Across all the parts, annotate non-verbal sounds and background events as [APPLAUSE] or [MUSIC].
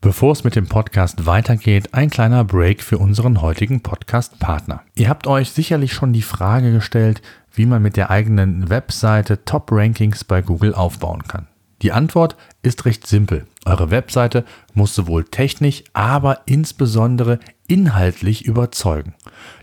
Bevor es mit dem Podcast weitergeht, ein kleiner Break für unseren heutigen Podcast-Partner. Ihr habt euch sicherlich schon die Frage gestellt, wie man mit der eigenen Webseite Top-Rankings bei Google aufbauen kann. Die Antwort ist recht simpel. Eure Webseite muss sowohl technisch, aber insbesondere inhaltlich überzeugen.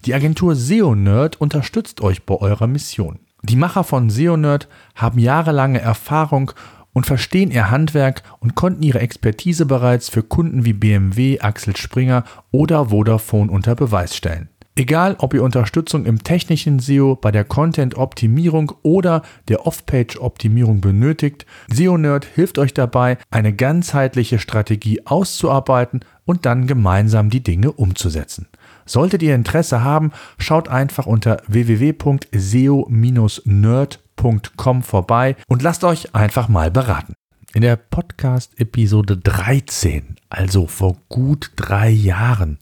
Die Agentur SEO Nerd unterstützt euch bei eurer Mission. Die Macher von SEO-Nerd haben jahrelange Erfahrung und verstehen ihr Handwerk und konnten ihre Expertise bereits für Kunden wie BMW, Axel Springer oder Vodafone unter Beweis stellen. Egal, ob ihr Unterstützung im technischen SEO, bei der Content-Optimierung oder der Off-Page-Optimierung benötigt, SEO-Nerd hilft euch dabei, eine ganzheitliche Strategie auszuarbeiten und dann gemeinsam die Dinge umzusetzen. Solltet ihr Interesse haben, schaut einfach unter www.seo-nerd.com vorbei und lasst euch einfach mal beraten. In der Podcast-Episode 13, also vor gut drei Jahren,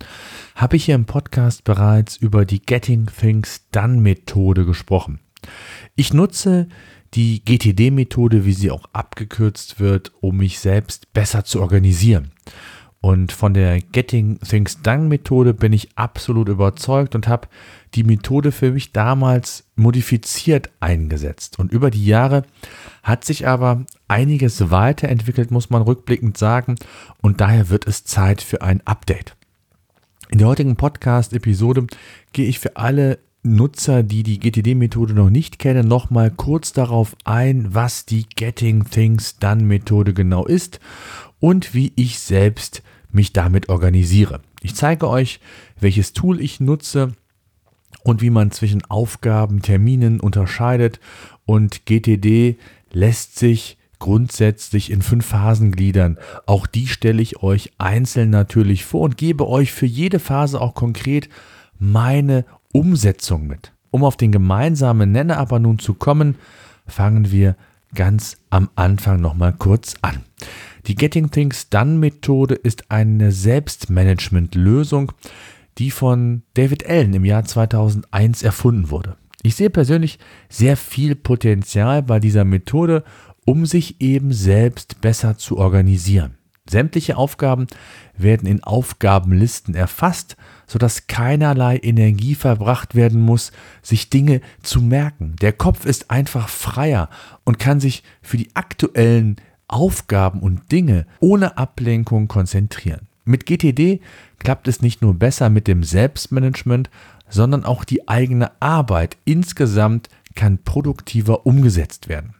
habe ich hier im Podcast bereits über die Getting Things Done Methode gesprochen. Ich nutze die GTD-Methode, wie sie auch abgekürzt wird, um mich selbst besser zu organisieren. Und von der Getting Things Done Methode bin ich absolut überzeugt und habe die Methode für mich damals modifiziert eingesetzt. Und über die Jahre hat sich aber einiges weiterentwickelt, muss man rückblickend sagen. Und daher wird es Zeit für ein Update. In der heutigen Podcast-Episode gehe ich für alle Nutzer, die die GTD-Methode noch nicht kennen, nochmal kurz darauf ein, was die Getting Things Done Methode genau ist und wie ich selbst mich damit organisiere. Ich zeige euch, welches Tool ich nutze und wie man zwischen Aufgaben, Terminen unterscheidet und GTD lässt sich grundsätzlich in fünf Phasen gliedern. Auch die stelle ich euch einzeln natürlich vor und gebe euch für jede Phase auch konkret meine Umsetzung mit. Um auf den gemeinsamen Nenner aber nun zu kommen, fangen wir ganz am Anfang nochmal kurz an. Die Getting Things Done Methode ist eine Selbstmanagement-Lösung, die von David Allen im Jahr 2001 erfunden wurde. Ich sehe persönlich sehr viel Potenzial bei dieser Methode, um sich eben selbst besser zu organisieren. Sämtliche Aufgaben werden in Aufgabenlisten erfasst, sodass keinerlei Energie verbracht werden muss, sich Dinge zu merken. Der Kopf ist einfach freier und kann sich für die aktuellen Aufgaben und Dinge ohne Ablenkung konzentrieren. Mit GTD klappt es nicht nur besser mit dem Selbstmanagement, sondern auch die eigene Arbeit insgesamt kann produktiver umgesetzt werden.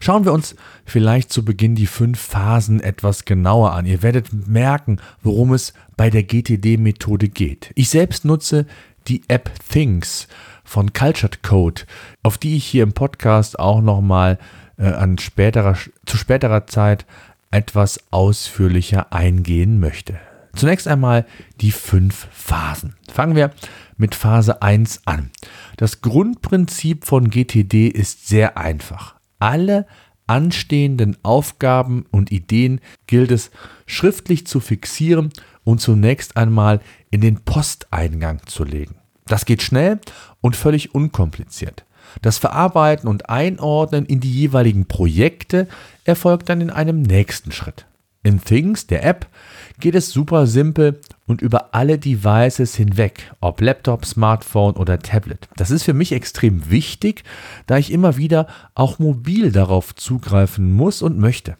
Schauen wir uns vielleicht zu Beginn die fünf Phasen etwas genauer an. Ihr werdet merken, worum es bei der GTD-Methode geht. Ich selbst nutze die App Things von Cultured Code, auf die ich hier im Podcast auch nochmal äh, an späterer, zu späterer Zeit etwas ausführlicher eingehen möchte. Zunächst einmal die fünf Phasen. Fangen wir mit Phase 1 an. Das Grundprinzip von GTD ist sehr einfach. Alle anstehenden Aufgaben und Ideen gilt es schriftlich zu fixieren und zunächst einmal in den Posteingang zu legen. Das geht schnell und völlig unkompliziert. Das Verarbeiten und Einordnen in die jeweiligen Projekte erfolgt dann in einem nächsten Schritt. In Things, der App, geht es super simpel und über alle Devices hinweg, ob Laptop, Smartphone oder Tablet. Das ist für mich extrem wichtig, da ich immer wieder auch mobil darauf zugreifen muss und möchte.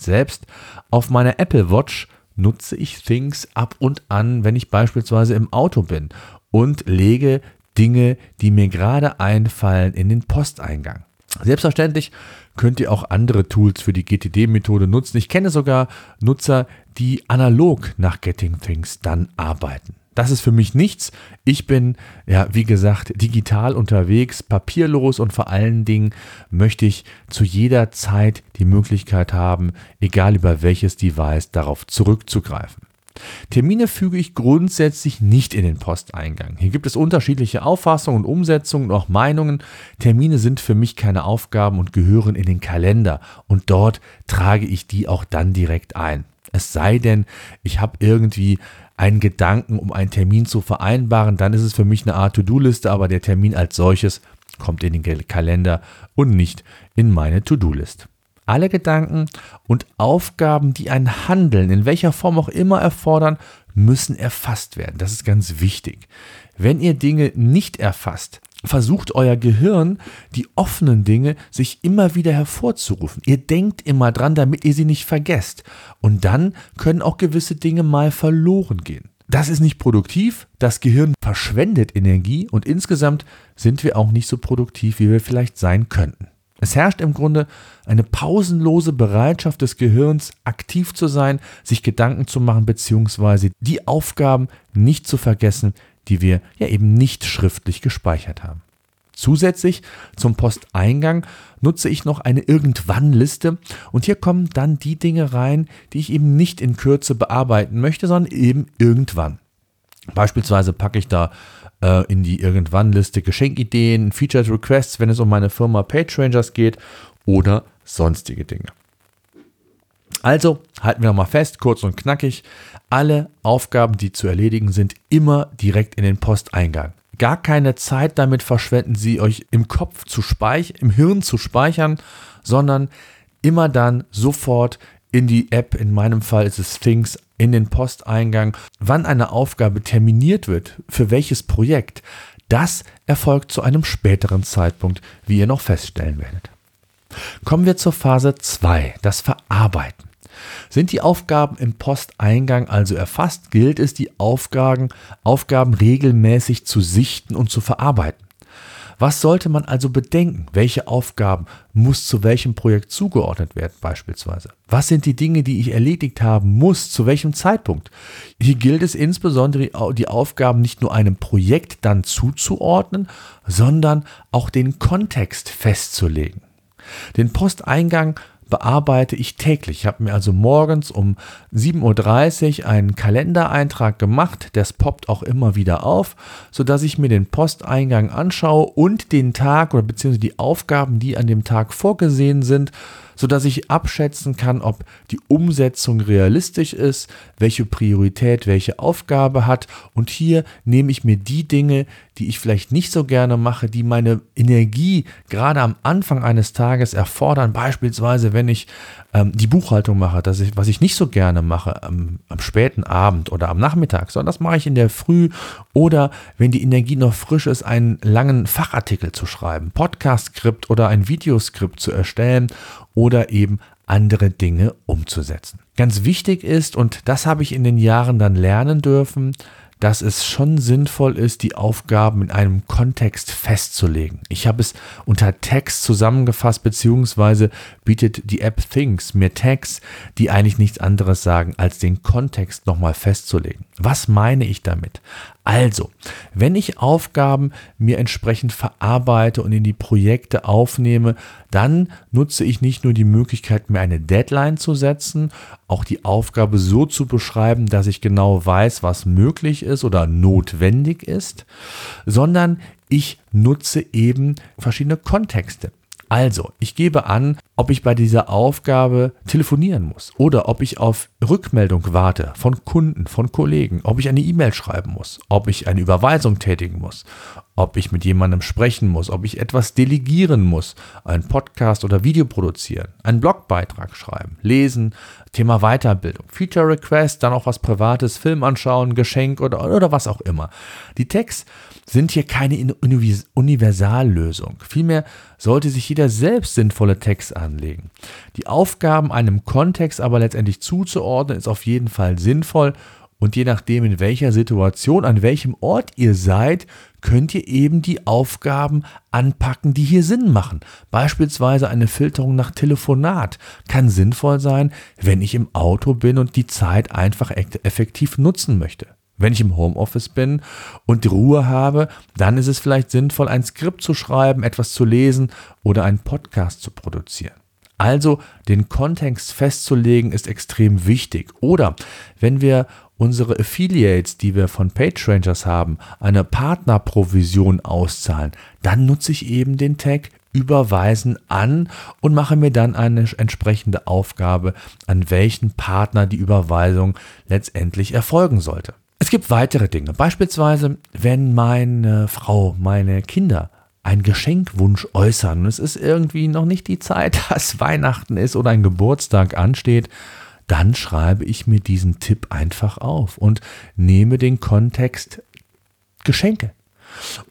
Selbst auf meiner Apple Watch nutze ich Things ab und an, wenn ich beispielsweise im Auto bin und lege Dinge, die mir gerade einfallen, in den Posteingang. Selbstverständlich könnt ihr auch andere Tools für die GTD-Methode nutzen. Ich kenne sogar Nutzer, die analog nach Getting Things dann arbeiten. Das ist für mich nichts. Ich bin, ja, wie gesagt, digital unterwegs, papierlos und vor allen Dingen möchte ich zu jeder Zeit die Möglichkeit haben, egal über welches Device, darauf zurückzugreifen. Termine füge ich grundsätzlich nicht in den Posteingang. Hier gibt es unterschiedliche Auffassungen und Umsetzungen und auch Meinungen. Termine sind für mich keine Aufgaben und gehören in den Kalender und dort trage ich die auch dann direkt ein. Es sei denn, ich habe irgendwie einen Gedanken, um einen Termin zu vereinbaren, dann ist es für mich eine Art To-Do-Liste, aber der Termin als solches kommt in den Kalender und nicht in meine To-Do-List. Alle Gedanken und Aufgaben, die ein Handeln in welcher Form auch immer erfordern, müssen erfasst werden. Das ist ganz wichtig. Wenn ihr Dinge nicht erfasst, versucht euer Gehirn, die offenen Dinge sich immer wieder hervorzurufen. Ihr denkt immer dran, damit ihr sie nicht vergesst. Und dann können auch gewisse Dinge mal verloren gehen. Das ist nicht produktiv, das Gehirn verschwendet Energie und insgesamt sind wir auch nicht so produktiv, wie wir vielleicht sein könnten. Es herrscht im Grunde eine pausenlose Bereitschaft des Gehirns, aktiv zu sein, sich Gedanken zu machen, beziehungsweise die Aufgaben nicht zu vergessen, die wir ja eben nicht schriftlich gespeichert haben. Zusätzlich zum Posteingang nutze ich noch eine Irgendwann-Liste und hier kommen dann die Dinge rein, die ich eben nicht in Kürze bearbeiten möchte, sondern eben irgendwann. Beispielsweise packe ich da äh, in die Irgendwann-Liste Geschenkideen, Featured Requests, wenn es um meine Firma PageRangers geht oder sonstige Dinge. Also halten wir nochmal fest, kurz und knackig, alle Aufgaben, die zu erledigen sind, immer direkt in den Posteingang. Gar keine Zeit damit verschwenden, sie euch im Kopf zu speichern, im Hirn zu speichern, sondern immer dann sofort in die App, in meinem Fall ist es Things, in den Posteingang, wann eine Aufgabe terminiert wird, für welches Projekt, das erfolgt zu einem späteren Zeitpunkt, wie ihr noch feststellen werdet. Kommen wir zur Phase 2, das Verarbeiten. Sind die Aufgaben im Posteingang also erfasst, gilt es, die Aufgaben, Aufgaben regelmäßig zu sichten und zu verarbeiten. Was sollte man also bedenken? Welche Aufgaben muss zu welchem Projekt zugeordnet werden beispielsweise? Was sind die Dinge, die ich erledigt haben muss? Zu welchem Zeitpunkt? Hier gilt es insbesondere, die Aufgaben nicht nur einem Projekt dann zuzuordnen, sondern auch den Kontext festzulegen. Den Posteingang bearbeite ich täglich. Ich habe mir also morgens um 7.30 Uhr einen Kalendereintrag gemacht. Das poppt auch immer wieder auf, sodass ich mir den Posteingang anschaue und den Tag oder beziehungsweise die Aufgaben, die an dem Tag vorgesehen sind, sodass ich abschätzen kann, ob die Umsetzung realistisch ist, welche Priorität welche Aufgabe hat. Und hier nehme ich mir die Dinge, die ich vielleicht nicht so gerne mache, die meine Energie gerade am Anfang eines Tages erfordern. Beispielsweise, wenn ich ähm, die Buchhaltung mache, das ich, was ich nicht so gerne mache am, am späten Abend oder am Nachmittag, sondern das mache ich in der Früh oder wenn die Energie noch frisch ist, einen langen Fachartikel zu schreiben, Podcast-Skript oder ein Videoskript zu erstellen oder eben andere Dinge umzusetzen. Ganz wichtig ist, und das habe ich in den Jahren dann lernen dürfen, dass es schon sinnvoll ist, die Aufgaben in einem Kontext festzulegen. Ich habe es unter Text zusammengefasst, beziehungsweise bietet die App Things mir Tags, die eigentlich nichts anderes sagen, als den Kontext nochmal festzulegen. Was meine ich damit? Also, wenn ich Aufgaben mir entsprechend verarbeite und in die Projekte aufnehme, dann nutze ich nicht nur die Möglichkeit, mir eine Deadline zu setzen, auch die Aufgabe so zu beschreiben, dass ich genau weiß, was möglich ist oder notwendig ist, sondern ich nutze eben verschiedene Kontexte. Also, ich gebe an, ob ich bei dieser Aufgabe telefonieren muss oder ob ich auf Rückmeldung warte von Kunden, von Kollegen, ob ich eine E-Mail schreiben muss, ob ich eine Überweisung tätigen muss, ob ich mit jemandem sprechen muss, ob ich etwas delegieren muss, einen Podcast oder Video produzieren, einen Blogbeitrag schreiben, lesen, Thema Weiterbildung, Feature Request, dann auch was Privates, Film anschauen, Geschenk oder, oder was auch immer. Die Tags sind hier keine Universallösung. Vielmehr sollte sich jeder selbst sinnvolle Tags anlegen. Die Aufgaben einem Kontext aber letztendlich zuzuordnen, ist auf jeden Fall sinnvoll und je nachdem, in welcher Situation, an welchem Ort ihr seid, könnt ihr eben die Aufgaben anpacken, die hier Sinn machen. Beispielsweise eine Filterung nach Telefonat kann sinnvoll sein, wenn ich im Auto bin und die Zeit einfach effektiv nutzen möchte. Wenn ich im Homeoffice bin und die Ruhe habe, dann ist es vielleicht sinnvoll, ein Skript zu schreiben, etwas zu lesen oder einen Podcast zu produzieren. Also den Kontext festzulegen ist extrem wichtig. Oder wenn wir unsere Affiliates, die wir von PageRangers haben, eine Partnerprovision auszahlen, dann nutze ich eben den Tag überweisen an und mache mir dann eine entsprechende Aufgabe, an welchen Partner die Überweisung letztendlich erfolgen sollte. Es gibt weitere Dinge. Beispielsweise, wenn meine Frau, meine Kinder einen Geschenkwunsch äußern und es ist irgendwie noch nicht die Zeit, [LAUGHS] dass Weihnachten ist oder ein Geburtstag ansteht, dann schreibe ich mir diesen Tipp einfach auf und nehme den Kontext Geschenke.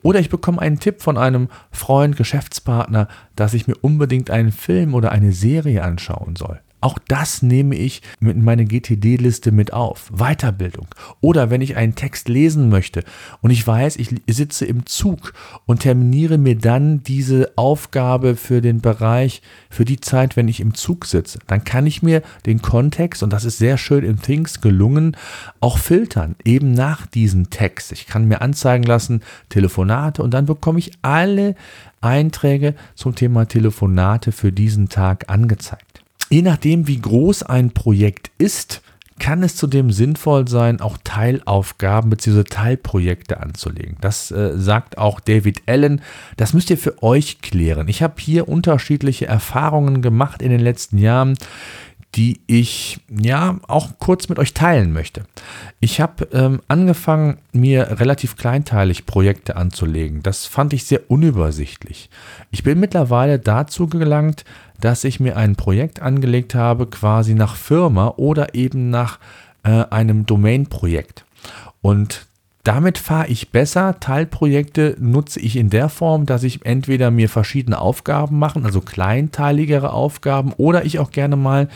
Oder ich bekomme einen Tipp von einem Freund, Geschäftspartner, dass ich mir unbedingt einen Film oder eine Serie anschauen soll. Auch das nehme ich mit meine GTD-Liste mit auf. Weiterbildung. Oder wenn ich einen Text lesen möchte und ich weiß, ich sitze im Zug und terminiere mir dann diese Aufgabe für den Bereich, für die Zeit, wenn ich im Zug sitze, dann kann ich mir den Kontext, und das ist sehr schön im Things gelungen, auch filtern, eben nach diesem Text. Ich kann mir anzeigen lassen, Telefonate und dann bekomme ich alle Einträge zum Thema Telefonate für diesen Tag angezeigt. Je nachdem, wie groß ein Projekt ist, kann es zudem sinnvoll sein, auch Teilaufgaben bzw. Teilprojekte anzulegen. Das äh, sagt auch David Allen. Das müsst ihr für euch klären. Ich habe hier unterschiedliche Erfahrungen gemacht in den letzten Jahren die ich ja auch kurz mit euch teilen möchte. Ich habe ähm, angefangen, mir relativ kleinteilig Projekte anzulegen. Das fand ich sehr unübersichtlich. Ich bin mittlerweile dazu gelangt, dass ich mir ein Projekt angelegt habe, quasi nach Firma oder eben nach äh, einem Domain-Projekt. Und damit fahre ich besser. Teilprojekte nutze ich in der Form, dass ich entweder mir verschiedene Aufgaben mache, also kleinteiligere Aufgaben, oder ich auch gerne mal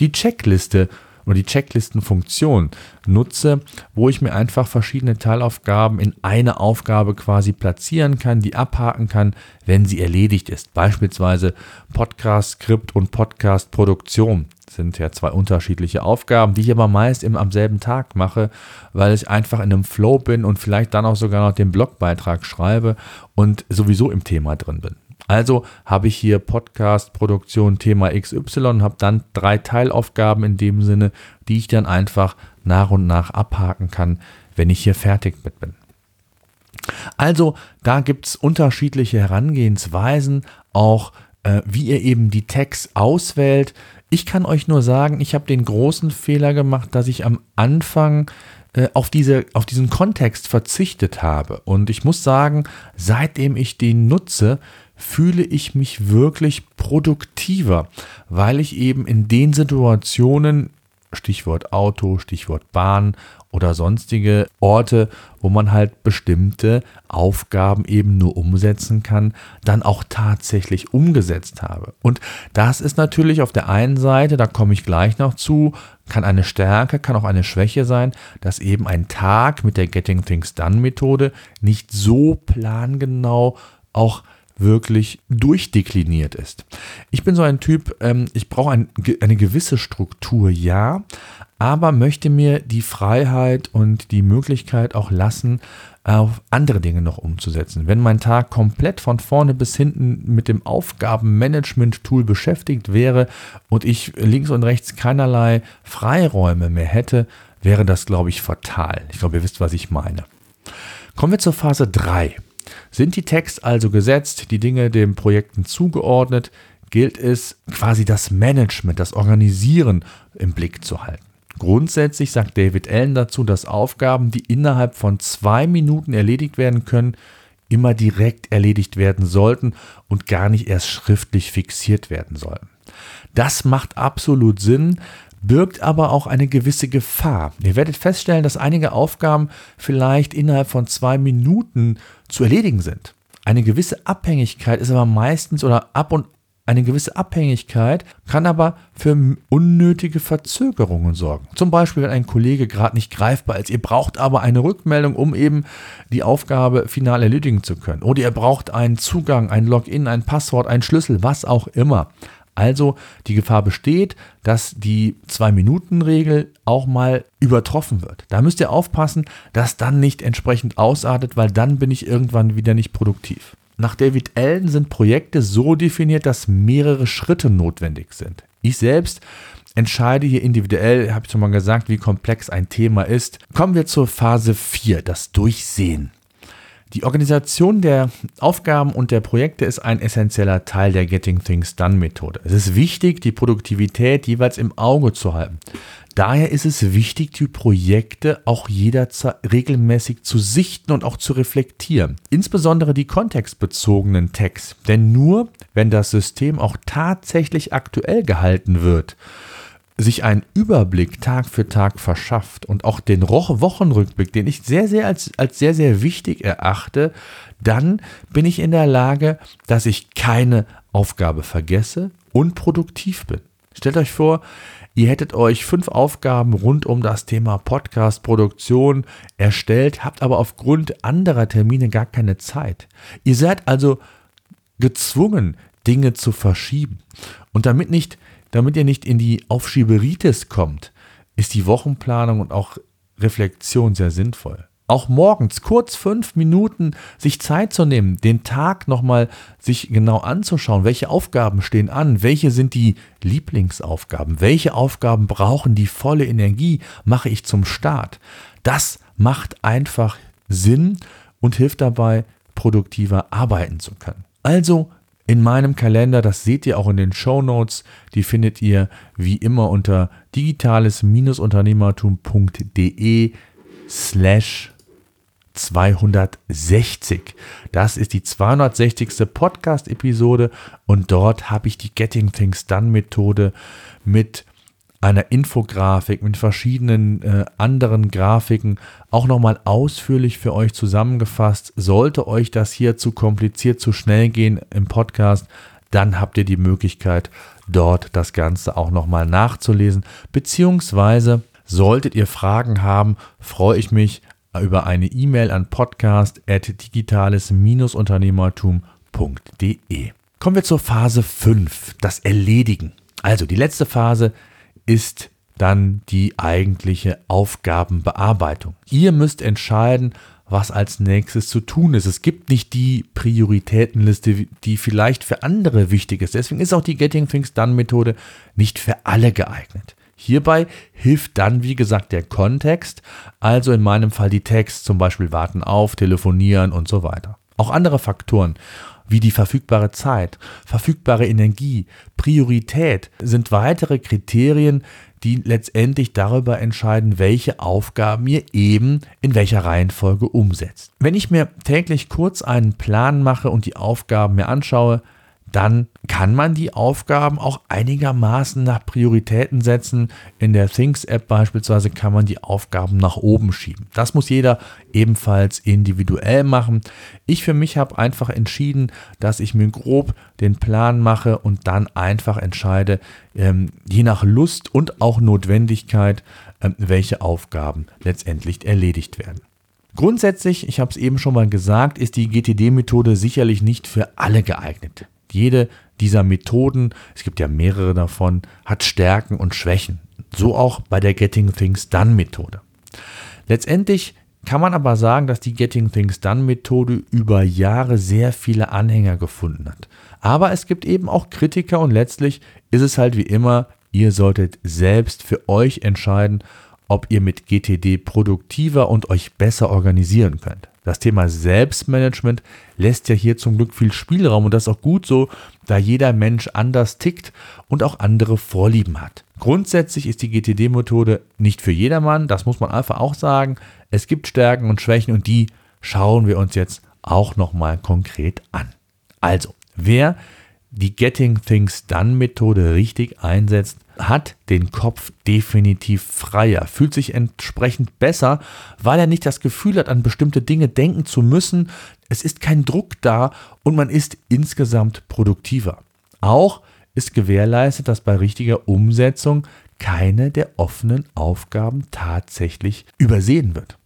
die Checkliste oder die Checklistenfunktion nutze, wo ich mir einfach verschiedene Teilaufgaben in eine Aufgabe quasi platzieren kann, die abhaken kann, wenn sie erledigt ist. Beispielsweise Podcast-Skript und Podcast-Produktion sind ja zwei unterschiedliche Aufgaben, die ich aber meist im, am selben Tag mache, weil ich einfach in einem Flow bin und vielleicht dann auch sogar noch den Blogbeitrag schreibe und sowieso im Thema drin bin. Also habe ich hier Podcast-Produktion Thema XY, habe dann drei Teilaufgaben in dem Sinne, die ich dann einfach nach und nach abhaken kann, wenn ich hier fertig mit bin. Also da gibt es unterschiedliche Herangehensweisen, auch äh, wie ihr eben die Tags auswählt. Ich kann euch nur sagen, ich habe den großen Fehler gemacht, dass ich am Anfang äh, auf, diese, auf diesen Kontext verzichtet habe. Und ich muss sagen, seitdem ich den nutze, fühle ich mich wirklich produktiver, weil ich eben in den Situationen, Stichwort Auto, Stichwort Bahn oder sonstige Orte, wo man halt bestimmte Aufgaben eben nur umsetzen kann, dann auch tatsächlich umgesetzt habe. Und das ist natürlich auf der einen Seite, da komme ich gleich noch zu, kann eine Stärke, kann auch eine Schwäche sein, dass eben ein Tag mit der Getting Things Done Methode nicht so plangenau auch wirklich durchdekliniert ist. Ich bin so ein Typ, ähm, ich brauche ein, eine gewisse Struktur, ja, aber möchte mir die Freiheit und die Möglichkeit auch lassen, auf andere Dinge noch umzusetzen. Wenn mein Tag komplett von vorne bis hinten mit dem Aufgabenmanagement-Tool beschäftigt wäre und ich links und rechts keinerlei Freiräume mehr hätte, wäre das, glaube ich, fatal. Ich glaube, ihr wisst, was ich meine. Kommen wir zur Phase 3. Sind die Tags also gesetzt, die Dinge den Projekten zugeordnet, gilt es quasi das Management, das Organisieren im Blick zu halten. Grundsätzlich sagt David Allen dazu, dass Aufgaben, die innerhalb von zwei Minuten erledigt werden können, immer direkt erledigt werden sollten und gar nicht erst schriftlich fixiert werden sollen. Das macht absolut Sinn, birgt aber auch eine gewisse Gefahr. Ihr werdet feststellen, dass einige Aufgaben vielleicht innerhalb von zwei Minuten zu erledigen sind. Eine gewisse Abhängigkeit ist aber meistens oder ab und eine gewisse Abhängigkeit kann aber für unnötige Verzögerungen sorgen. Zum Beispiel, wenn ein Kollege gerade nicht greifbar ist, ihr braucht aber eine Rückmeldung, um eben die Aufgabe final erledigen zu können. Oder ihr braucht einen Zugang, ein Login, ein Passwort, einen Schlüssel, was auch immer. Also die Gefahr besteht, dass die Zwei-Minuten-Regel auch mal übertroffen wird. Da müsst ihr aufpassen, dass dann nicht entsprechend ausartet, weil dann bin ich irgendwann wieder nicht produktiv. Nach David Allen sind Projekte so definiert, dass mehrere Schritte notwendig sind. Ich selbst entscheide hier individuell, habe ich schon mal gesagt, wie komplex ein Thema ist. Kommen wir zur Phase 4, das Durchsehen. Die Organisation der Aufgaben und der Projekte ist ein essentieller Teil der Getting Things Done Methode. Es ist wichtig, die Produktivität jeweils im Auge zu halten. Daher ist es wichtig, die Projekte auch jederzeit regelmäßig zu sichten und auch zu reflektieren. Insbesondere die kontextbezogenen Tags. Denn nur wenn das System auch tatsächlich aktuell gehalten wird, sich einen Überblick Tag für Tag verschafft und auch den Wochenrückblick, den ich sehr, sehr als, als sehr, sehr wichtig erachte, dann bin ich in der Lage, dass ich keine Aufgabe vergesse und produktiv bin. Stellt euch vor, ihr hättet euch fünf Aufgaben rund um das Thema Podcast-Produktion erstellt, habt aber aufgrund anderer Termine gar keine Zeit. Ihr seid also gezwungen, Dinge zu verschieben. Und damit nicht damit ihr nicht in die Aufschieberitis kommt, ist die Wochenplanung und auch Reflexion sehr sinnvoll. Auch morgens kurz fünf Minuten sich Zeit zu nehmen, den Tag nochmal sich genau anzuschauen, welche Aufgaben stehen an, welche sind die Lieblingsaufgaben, welche Aufgaben brauchen die volle Energie, mache ich zum Start. Das macht einfach Sinn und hilft dabei, produktiver arbeiten zu können. Also in meinem Kalender, das seht ihr auch in den Show Notes, die findet ihr wie immer unter digitales-unternehmertum.de slash 260. Das ist die 260. Podcast-Episode und dort habe ich die Getting Things Done Methode mit einer Infografik, mit verschiedenen äh, anderen Grafiken auch nochmal ausführlich für euch zusammengefasst. Sollte euch das hier zu kompliziert, zu schnell gehen im Podcast, dann habt ihr die Möglichkeit, dort das Ganze auch nochmal nachzulesen. Beziehungsweise solltet ihr Fragen haben, freue ich mich über eine E-Mail an podcast.digitales-unternehmertum.de. Kommen wir zur Phase 5, das Erledigen. Also die letzte Phase ist dann die eigentliche Aufgabenbearbeitung. Ihr müsst entscheiden, was als nächstes zu tun ist. Es gibt nicht die Prioritätenliste, die vielleicht für andere wichtig ist. Deswegen ist auch die Getting Things Done Methode nicht für alle geeignet. Hierbei hilft dann, wie gesagt, der Kontext, also in meinem Fall die Text, zum Beispiel warten auf, telefonieren und so weiter. Auch andere Faktoren wie die verfügbare Zeit, verfügbare Energie, Priorität sind weitere Kriterien, die letztendlich darüber entscheiden, welche Aufgaben ihr eben in welcher Reihenfolge umsetzt. Wenn ich mir täglich kurz einen Plan mache und die Aufgaben mir anschaue, dann kann man die Aufgaben auch einigermaßen nach Prioritäten setzen. In der Things-App beispielsweise kann man die Aufgaben nach oben schieben. Das muss jeder ebenfalls individuell machen. Ich für mich habe einfach entschieden, dass ich mir grob den Plan mache und dann einfach entscheide, ähm, je nach Lust und auch Notwendigkeit, ähm, welche Aufgaben letztendlich erledigt werden. Grundsätzlich, ich habe es eben schon mal gesagt, ist die GTD-Methode sicherlich nicht für alle geeignet. Jede dieser Methoden, es gibt ja mehrere davon, hat Stärken und Schwächen. So auch bei der Getting Things Done Methode. Letztendlich kann man aber sagen, dass die Getting Things Done Methode über Jahre sehr viele Anhänger gefunden hat. Aber es gibt eben auch Kritiker und letztlich ist es halt wie immer, ihr solltet selbst für euch entscheiden, ob ihr mit GTD produktiver und euch besser organisieren könnt. Das Thema Selbstmanagement lässt ja hier zum Glück viel Spielraum und das ist auch gut so, da jeder Mensch anders tickt und auch andere Vorlieben hat. Grundsätzlich ist die GTD-Methode nicht für jedermann, das muss man einfach auch sagen. Es gibt Stärken und Schwächen und die schauen wir uns jetzt auch nochmal konkret an. Also, wer die Getting Things Done Methode richtig einsetzt, hat den Kopf definitiv freier, fühlt sich entsprechend besser, weil er nicht das Gefühl hat, an bestimmte Dinge denken zu müssen. Es ist kein Druck da und man ist insgesamt produktiver. Auch ist gewährleistet, dass bei richtiger Umsetzung keine der offenen Aufgaben tatsächlich übersehen wird.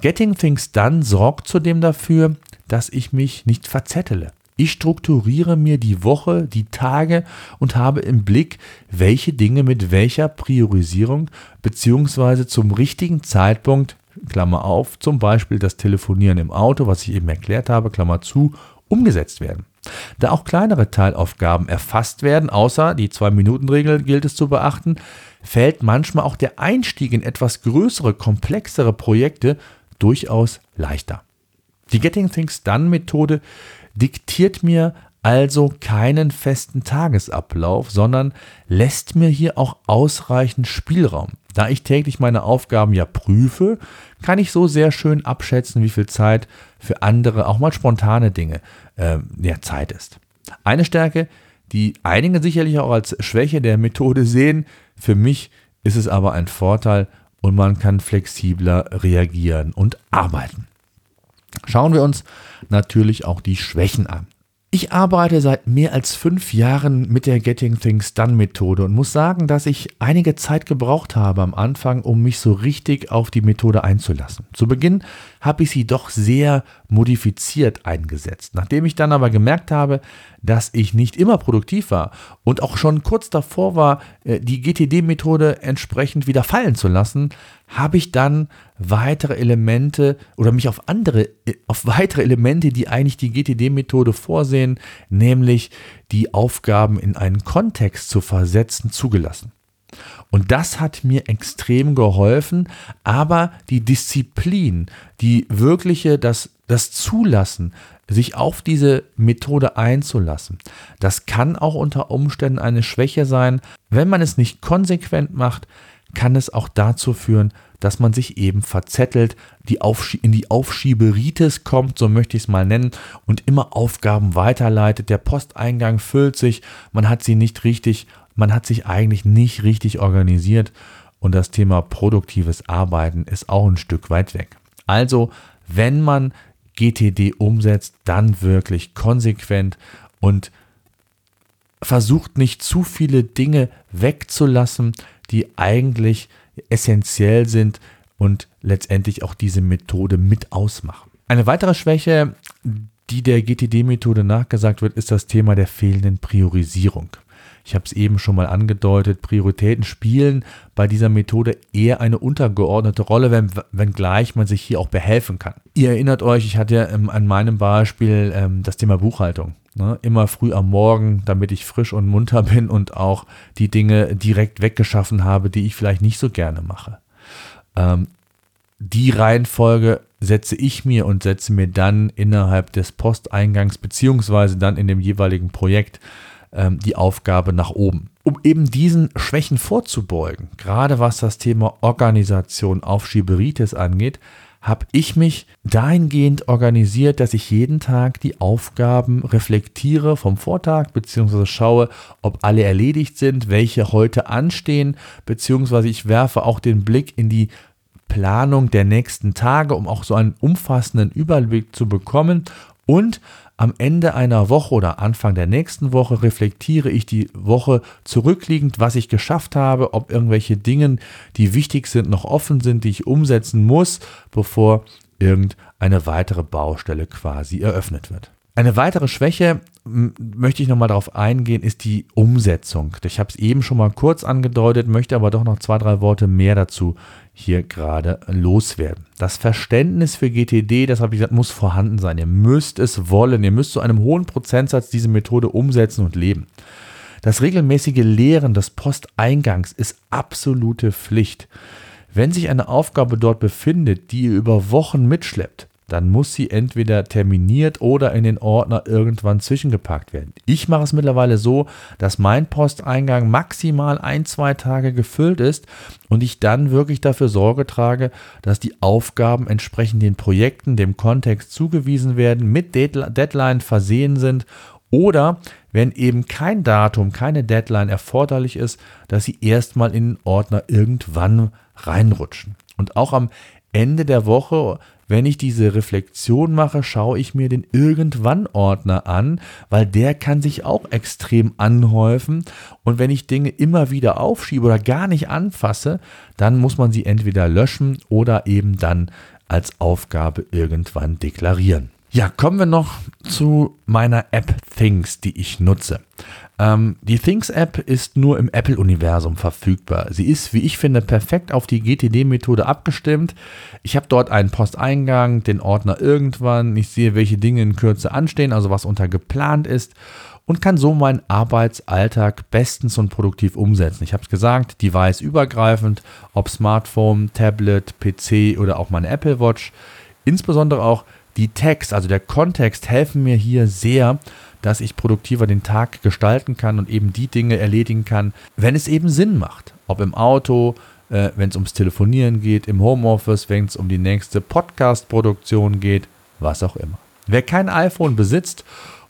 Getting Things Done sorgt zudem dafür, dass ich mich nicht verzettele. Ich strukturiere mir die Woche, die Tage und habe im Blick, welche Dinge mit welcher Priorisierung bzw. zum richtigen Zeitpunkt, Klammer auf, zum Beispiel das Telefonieren im Auto, was ich eben erklärt habe, Klammer zu, umgesetzt werden. Da auch kleinere Teilaufgaben erfasst werden, außer die 2-Minuten-Regel gilt es zu beachten, fällt manchmal auch der Einstieg in etwas größere, komplexere Projekte durchaus leichter. Die Getting Things Done Methode diktiert mir also keinen festen Tagesablauf, sondern lässt mir hier auch ausreichend Spielraum. Da ich täglich meine Aufgaben ja prüfe, kann ich so sehr schön abschätzen, wie viel Zeit für andere, auch mal spontane Dinge, äh, ja, Zeit ist. Eine Stärke, die einige sicherlich auch als Schwäche der Methode sehen, für mich ist es aber ein Vorteil und man kann flexibler reagieren und arbeiten. Schauen wir uns natürlich auch die Schwächen an. Ich arbeite seit mehr als fünf Jahren mit der Getting Things Done Methode und muss sagen, dass ich einige Zeit gebraucht habe am Anfang, um mich so richtig auf die Methode einzulassen. Zu Beginn habe ich sie doch sehr modifiziert eingesetzt. Nachdem ich dann aber gemerkt habe, dass ich nicht immer produktiv war und auch schon kurz davor war, äh, die GTD-Methode entsprechend wieder fallen zu lassen, habe ich dann weitere Elemente oder mich auf andere, auf weitere Elemente, die eigentlich die GTD-Methode vorsehen, nämlich die Aufgaben in einen Kontext zu versetzen, zugelassen. Und das hat mir extrem geholfen, aber die Disziplin, die wirkliche, das, das Zulassen, sich auf diese Methode einzulassen, das kann auch unter Umständen eine Schwäche sein. Wenn man es nicht konsequent macht, kann es auch dazu führen, dass man sich eben verzettelt, die in die Aufschieberitis kommt, so möchte ich es mal nennen, und immer Aufgaben weiterleitet. Der Posteingang füllt sich, man hat sie nicht richtig, man hat sich eigentlich nicht richtig organisiert und das Thema produktives Arbeiten ist auch ein Stück weit weg. Also, wenn man GTD umsetzt, dann wirklich konsequent und versucht nicht zu viele Dinge wegzulassen, die eigentlich essentiell sind und letztendlich auch diese Methode mit ausmachen. Eine weitere Schwäche, die der GTD-Methode nachgesagt wird, ist das Thema der fehlenden Priorisierung. Ich habe es eben schon mal angedeutet, Prioritäten spielen bei dieser Methode eher eine untergeordnete Rolle, wenn, wenngleich man sich hier auch behelfen kann. Ihr erinnert euch, ich hatte ja ähm, an meinem Beispiel ähm, das Thema Buchhaltung. Ne? Immer früh am Morgen, damit ich frisch und munter [LAUGHS] bin und auch die Dinge direkt weggeschaffen habe, die ich vielleicht nicht so gerne mache. Ähm, die Reihenfolge setze ich mir und setze mir dann innerhalb des Posteingangs beziehungsweise dann in dem jeweiligen Projekt die Aufgabe nach oben. Um eben diesen Schwächen vorzubeugen, gerade was das Thema Organisation auf Schieberitis angeht, habe ich mich dahingehend organisiert, dass ich jeden Tag die Aufgaben reflektiere vom Vortag, beziehungsweise schaue, ob alle erledigt sind, welche heute anstehen, beziehungsweise ich werfe auch den Blick in die Planung der nächsten Tage, um auch so einen umfassenden Überblick zu bekommen und am Ende einer Woche oder Anfang der nächsten Woche reflektiere ich die Woche zurückliegend, was ich geschafft habe, ob irgendwelche Dinge, die wichtig sind, noch offen sind, die ich umsetzen muss, bevor irgendeine weitere Baustelle quasi eröffnet wird. Eine weitere Schwäche möchte ich nochmal darauf eingehen, ist die Umsetzung. Ich habe es eben schon mal kurz angedeutet, möchte aber doch noch zwei, drei Worte mehr dazu hier gerade loswerden. Das Verständnis für GTD, das habe ich gesagt, muss vorhanden sein. Ihr müsst es wollen. Ihr müsst zu einem hohen Prozentsatz diese Methode umsetzen und leben. Das regelmäßige Lehren des Posteingangs ist absolute Pflicht. Wenn sich eine Aufgabe dort befindet, die ihr über Wochen mitschleppt, dann muss sie entweder terminiert oder in den Ordner irgendwann zwischengepackt werden. Ich mache es mittlerweile so, dass mein Posteingang maximal ein, zwei Tage gefüllt ist und ich dann wirklich dafür Sorge trage, dass die Aufgaben entsprechend den Projekten, dem Kontext zugewiesen werden, mit Deadline versehen sind oder wenn eben kein Datum, keine Deadline erforderlich ist, dass sie erstmal in den Ordner irgendwann reinrutschen. Und auch am Ende der Woche wenn ich diese Reflexion mache, schaue ich mir den Irgendwann-Ordner an, weil der kann sich auch extrem anhäufen. Und wenn ich Dinge immer wieder aufschiebe oder gar nicht anfasse, dann muss man sie entweder löschen oder eben dann als Aufgabe irgendwann deklarieren. Ja, kommen wir noch zu meiner App Things, die ich nutze. Ähm, die Things-App ist nur im Apple-Universum verfügbar. Sie ist, wie ich finde, perfekt auf die GTD-Methode abgestimmt. Ich habe dort einen Posteingang, den Ordner irgendwann. Ich sehe, welche Dinge in Kürze anstehen, also was unter geplant ist und kann so meinen Arbeitsalltag bestens und produktiv umsetzen. Ich habe es gesagt, device-übergreifend, ob Smartphone, Tablet, PC oder auch meine Apple Watch. Insbesondere auch die Text, also der Kontext, helfen mir hier sehr, dass ich produktiver den Tag gestalten kann und eben die Dinge erledigen kann, wenn es eben Sinn macht. Ob im Auto, äh, wenn es ums Telefonieren geht, im Homeoffice, wenn es um die nächste Podcast-Produktion geht, was auch immer. Wer kein iPhone besitzt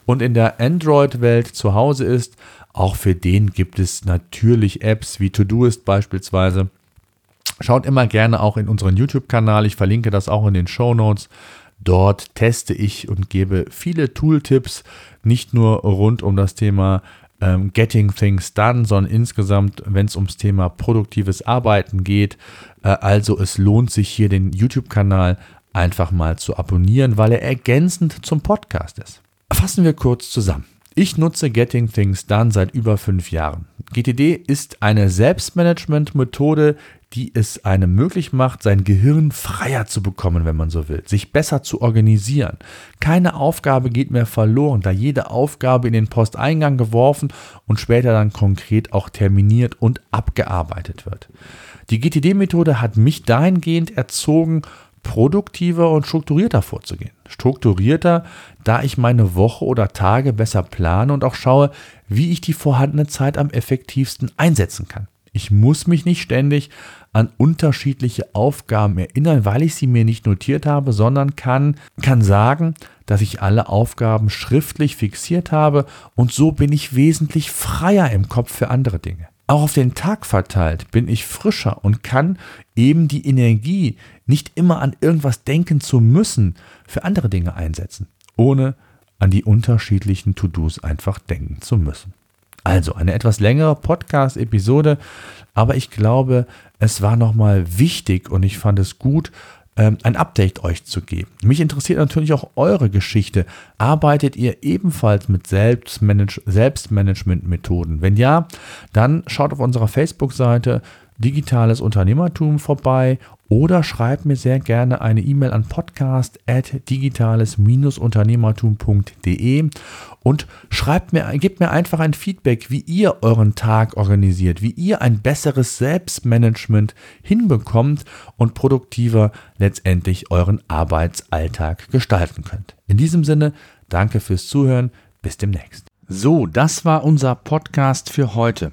und in der Android-Welt zu Hause ist, auch für den gibt es natürlich Apps wie Todoist beispielsweise. Schaut immer gerne auch in unseren YouTube-Kanal, ich verlinke das auch in den Show Notes. Dort teste ich und gebe viele Tooltips, nicht nur rund um das Thema ähm, Getting Things Done, sondern insgesamt, wenn es ums Thema produktives Arbeiten geht. Äh, also es lohnt sich hier den YouTube-Kanal einfach mal zu abonnieren, weil er ergänzend zum Podcast ist. Fassen wir kurz zusammen. Ich nutze Getting Things Done seit über fünf Jahren. GTD ist eine Selbstmanagement-Methode, die es einem möglich macht, sein Gehirn freier zu bekommen, wenn man so will, sich besser zu organisieren. Keine Aufgabe geht mehr verloren, da jede Aufgabe in den Posteingang geworfen und später dann konkret auch terminiert und abgearbeitet wird. Die GTD-Methode hat mich dahingehend erzogen, produktiver und strukturierter vorzugehen. Strukturierter, da ich meine Woche oder Tage besser plane und auch schaue, wie ich die vorhandene Zeit am effektivsten einsetzen kann. Ich muss mich nicht ständig an unterschiedliche Aufgaben erinnern, weil ich sie mir nicht notiert habe, sondern kann, kann sagen, dass ich alle Aufgaben schriftlich fixiert habe und so bin ich wesentlich freier im Kopf für andere Dinge. Auch auf den Tag verteilt bin ich frischer und kann eben die Energie, nicht immer an irgendwas denken zu müssen, für andere Dinge einsetzen, ohne an die unterschiedlichen To-Dos einfach denken zu müssen. Also eine etwas längere Podcast-Episode, aber ich glaube, es war nochmal wichtig und ich fand es gut, ähm, ein Update euch zu geben. Mich interessiert natürlich auch eure Geschichte. Arbeitet ihr ebenfalls mit Selbstmanage Selbstmanagement-Methoden? Wenn ja, dann schaut auf unserer Facebook-Seite Digitales Unternehmertum vorbei oder schreibt mir sehr gerne eine E-Mail an podcast.digitales-unternehmertum.de und schreibt mir, gebt mir einfach ein Feedback, wie ihr euren Tag organisiert, wie ihr ein besseres Selbstmanagement hinbekommt und produktiver letztendlich euren Arbeitsalltag gestalten könnt. In diesem Sinne, danke fürs Zuhören, bis demnächst. So, das war unser Podcast für heute.